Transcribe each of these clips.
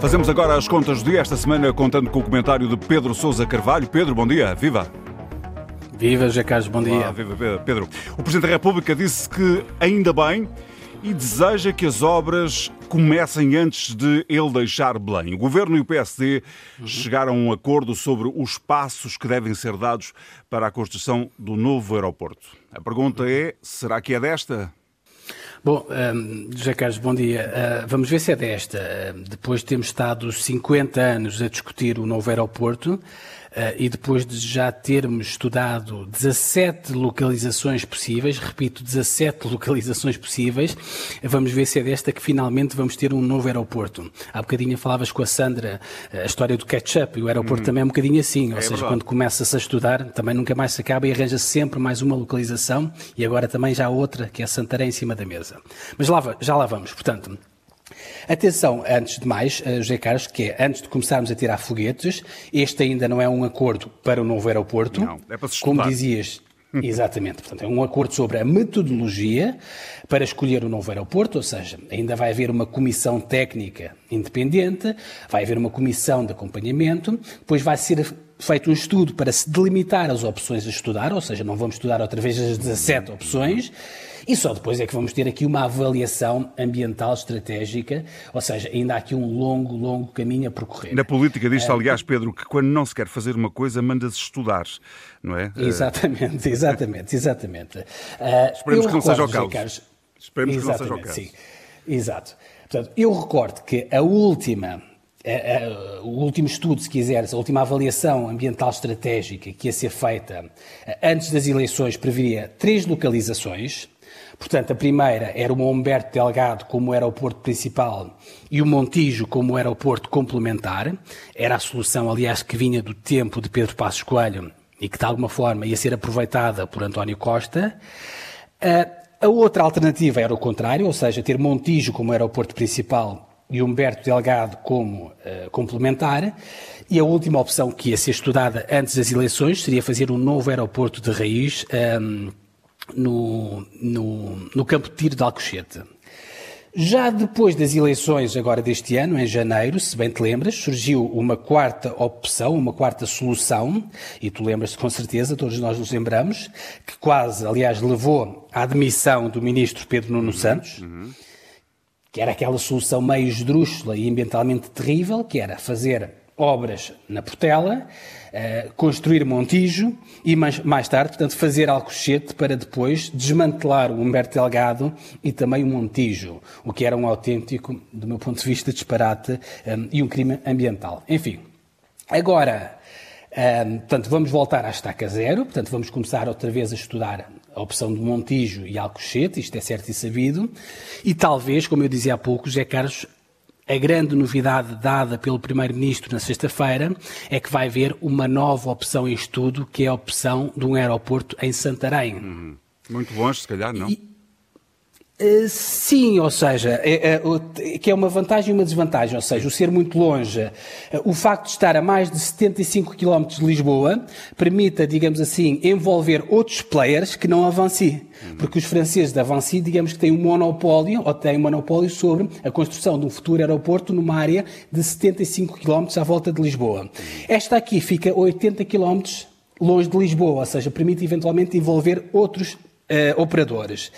Fazemos agora as contas do dia esta semana contando com o comentário de Pedro Sousa Carvalho. Pedro, bom dia. Viva! Viva, José Carlos, bom dia. Olá, viva, Pedro. O Presidente da República disse que ainda bem e deseja que as obras comecem antes de ele deixar Belém. O Governo e o PSD uhum. chegaram a um acordo sobre os passos que devem ser dados para a construção do novo aeroporto. A pergunta é: será que é desta? Bom, um, José Carlos, bom dia. Uh, vamos ver se é desta. Uh, depois de termos estado 50 anos a discutir o novo aeroporto, e depois de já termos estudado 17 localizações possíveis, repito, 17 localizações possíveis, vamos ver se é desta que finalmente vamos ter um novo aeroporto. Há bocadinho falavas com a Sandra a história do ketchup e o aeroporto uhum. também é um bocadinho assim, ou é seja, verdade. quando começa-se a estudar também nunca mais se acaba e arranja -se sempre mais uma localização e agora também já outra, que é Santarém em cima da mesa. Mas lá, já lá vamos. Portanto, Atenção, antes de mais, eh, José Carlos, que é, antes de começarmos a tirar foguetes, este ainda não é um acordo para o novo aeroporto. Não, é para se Como dizias, Exatamente. Portanto, é um acordo sobre a metodologia para escolher o novo aeroporto, ou seja, ainda vai haver uma comissão técnica independente, vai haver uma comissão de acompanhamento, depois vai ser feito um estudo para se delimitar as opções a estudar, ou seja, não vamos estudar outra vez as 17 opções, e só depois é que vamos ter aqui uma avaliação ambiental estratégica, ou seja, ainda há aqui um longo, longo caminho a percorrer. Na política diz-se, uh, aliás, Pedro, que quando não se quer fazer uma coisa, manda-se estudar, não é? Exatamente, exatamente, exatamente. Uh, Esperemos que não seja o caso. Esperemos que não seja o caso. Sim, exato. Portanto, eu recordo que a última o último estudo, se quiseres, a última avaliação ambiental estratégica que ia ser feita antes das eleições previa três localizações, Portanto, a primeira era o Humberto Delgado como aeroporto principal e o Montijo como aeroporto complementar. Era a solução, aliás, que vinha do tempo de Pedro Passos Coelho e que, de alguma forma, ia ser aproveitada por António Costa. A outra alternativa era o contrário, ou seja, ter Montijo como aeroporto principal e Humberto Delgado como uh, complementar. E a última opção que ia ser estudada antes das eleições seria fazer um novo aeroporto de raiz um, ehm, no, no, no campo de tiro de Alcochete. Já depois das eleições, agora deste ano, em janeiro, se bem te lembras, surgiu uma quarta opção, uma quarta solução, e tu lembras-te com certeza, todos nós nos lembramos, que quase, aliás, levou à admissão do ministro Pedro Nuno uhum, Santos, uhum. que era aquela solução meio esdrúxula e ambientalmente terrível, que era fazer obras na Portela, uh, construir Montijo e mais, mais tarde, portanto, fazer Alcochete para depois desmantelar o Humberto Delgado e também o Montijo, o que era um autêntico, do meu ponto de vista, disparate um, eh, e um crime ambiental. Enfim, agora, um, eh, portanto, vamos voltar à estaca zero, portanto, vamos começar outra vez a estudar a opção de Montijo e Alcochete, isto é certo e sabido, e talvez, como eu dizia há pouco, José Carlos, a grande novidade dada pelo Primeiro-Ministro na sexta-feira é que vai haver uma nova opção em estudo, que é a opção de um aeroporto em Santarém. Uhum. Muito longe, se calhar, não? E, sim, ou seja, é, é, que é uma vantagem e uma desvantagem, ou seja, o ser muito longe, eh, o facto de estar a mais de 75 km de Lisboa, permita, digamos assim, envolver outros players que não a. Porque os franceses da Vinci, digamos que têm um monopólio, ou têm um monopólio sobre a construção de um futuro aeroporto numa área de 75 km à volta de Lisboa. Esta aqui fica 80 km longe de Lisboa, ou seja, permite eventualmente envolver outros uh, operadores.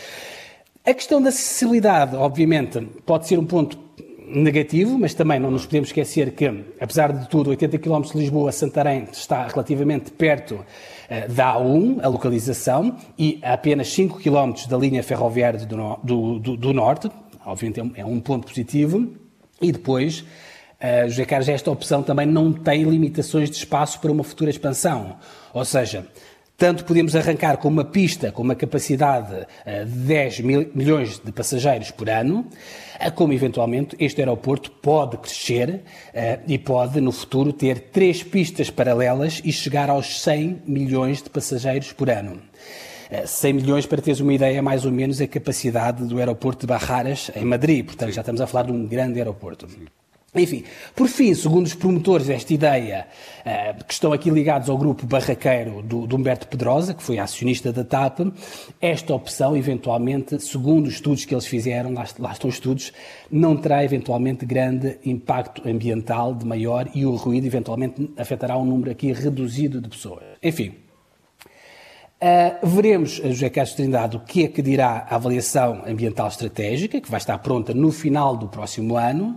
A questão da acessibilidade, obviamente, pode ser um ponto negativo, mas também não nos podemos esquecer que, apesar de tudo, 80 km de Lisboa, Santarém está relativamente perto uh, da A1, a localização, e a apenas 5 km da linha ferroviária do, do, do, do Norte, obviamente é um, é ponto positivo, e depois, uh, José Carlos, esta opção também não tem limitações de espaço para uma futura expansão, ou seja, tanto podemos arrancar com uma pista com uma capacidade eh, de 10 mil, milhões de passageiros por ano, eh, como eventualmente este aeroporto pode crescer uh, e pode no futuro ter três pistas paralelas e chegar aos 100 milhões de passageiros por ano. 100 milhões, para teres uma ideia, é mais ou menos a capacidade do aeroporto de Barraras, em Madrid. Portanto, já estamos a falar de um grande aeroporto. Enfim, por fim, segundo os promotores desta ideia, eh, que estão aqui ligados ao grupo barraqueiro do, do Humberto Pedrosa, que foi acionista da TAP, esta opção, eventualmente, segundo os estudos que eles fizeram, lá, lá estão estudos, não terá eventualmente grande impacto ambiental de maior e o ruído eventualmente afetará um número aqui reduzido de pessoas. Enfim, Uh, veremos, José Carlos Trindade, o que é que dirá a avaliação ambiental estratégica, que vai estar pronta no final do próximo ano. Uhum.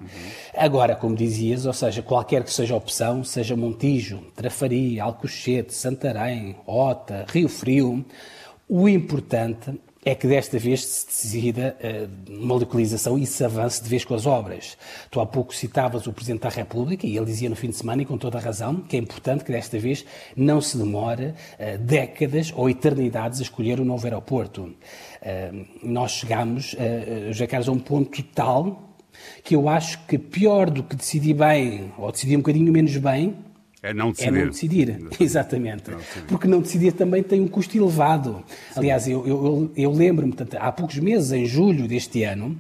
Agora, como dizias, ou seja, qualquer que seja a opção, seja Montijo, Trafaria, Alcochete, Santarém, Ota, Rio Frio, o importante é que desta vez se decida uh, uma localização e se avance de vez com as obras. Tu há pouco citavas o Presidente da República e ele dizia no fim de semana, e com toda a razão, que é importante que desta vez não se demore uh, décadas ou eternidades a escolher o um novo aeroporto. Uh, nós chegamos, José Carlos, a um ponto tal que eu acho que pior do que decidir bem ou decidir um bocadinho menos bem é não decidir. É não decidir, exatamente. Não decidir. Porque não decidir também tem um custo elevado. Sim. Aliás, eu, eu, eu lembro-me, há poucos meses, em julho deste ano,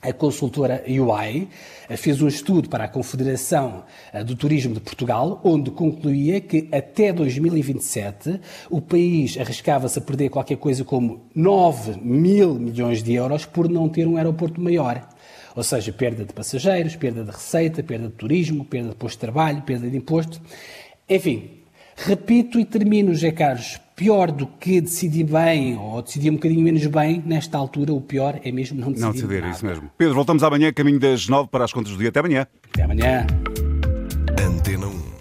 a consultora UI eh, fez um estudo para a Confederação eh, do Turismo de Portugal, onde concluía que até 2027 o país arriscava-se a perder qualquer coisa como 9 mil milhões de euros por não ter um aeroporto maior. Ou seja, perda de passageiros, perda de receita, perda de turismo, perda de posto de trabalho, perda de imposto. Enfim, repito e termino, José Carlos, pior do que decidir bem ou decidir um bocadinho menos bem, nesta altura o pior é mesmo não decidir. Não decidir, nada. isso mesmo. Pedro, voltamos amanhã, caminho das nove para as contas do dia. Até amanhã. Até amanhã. Antena 1.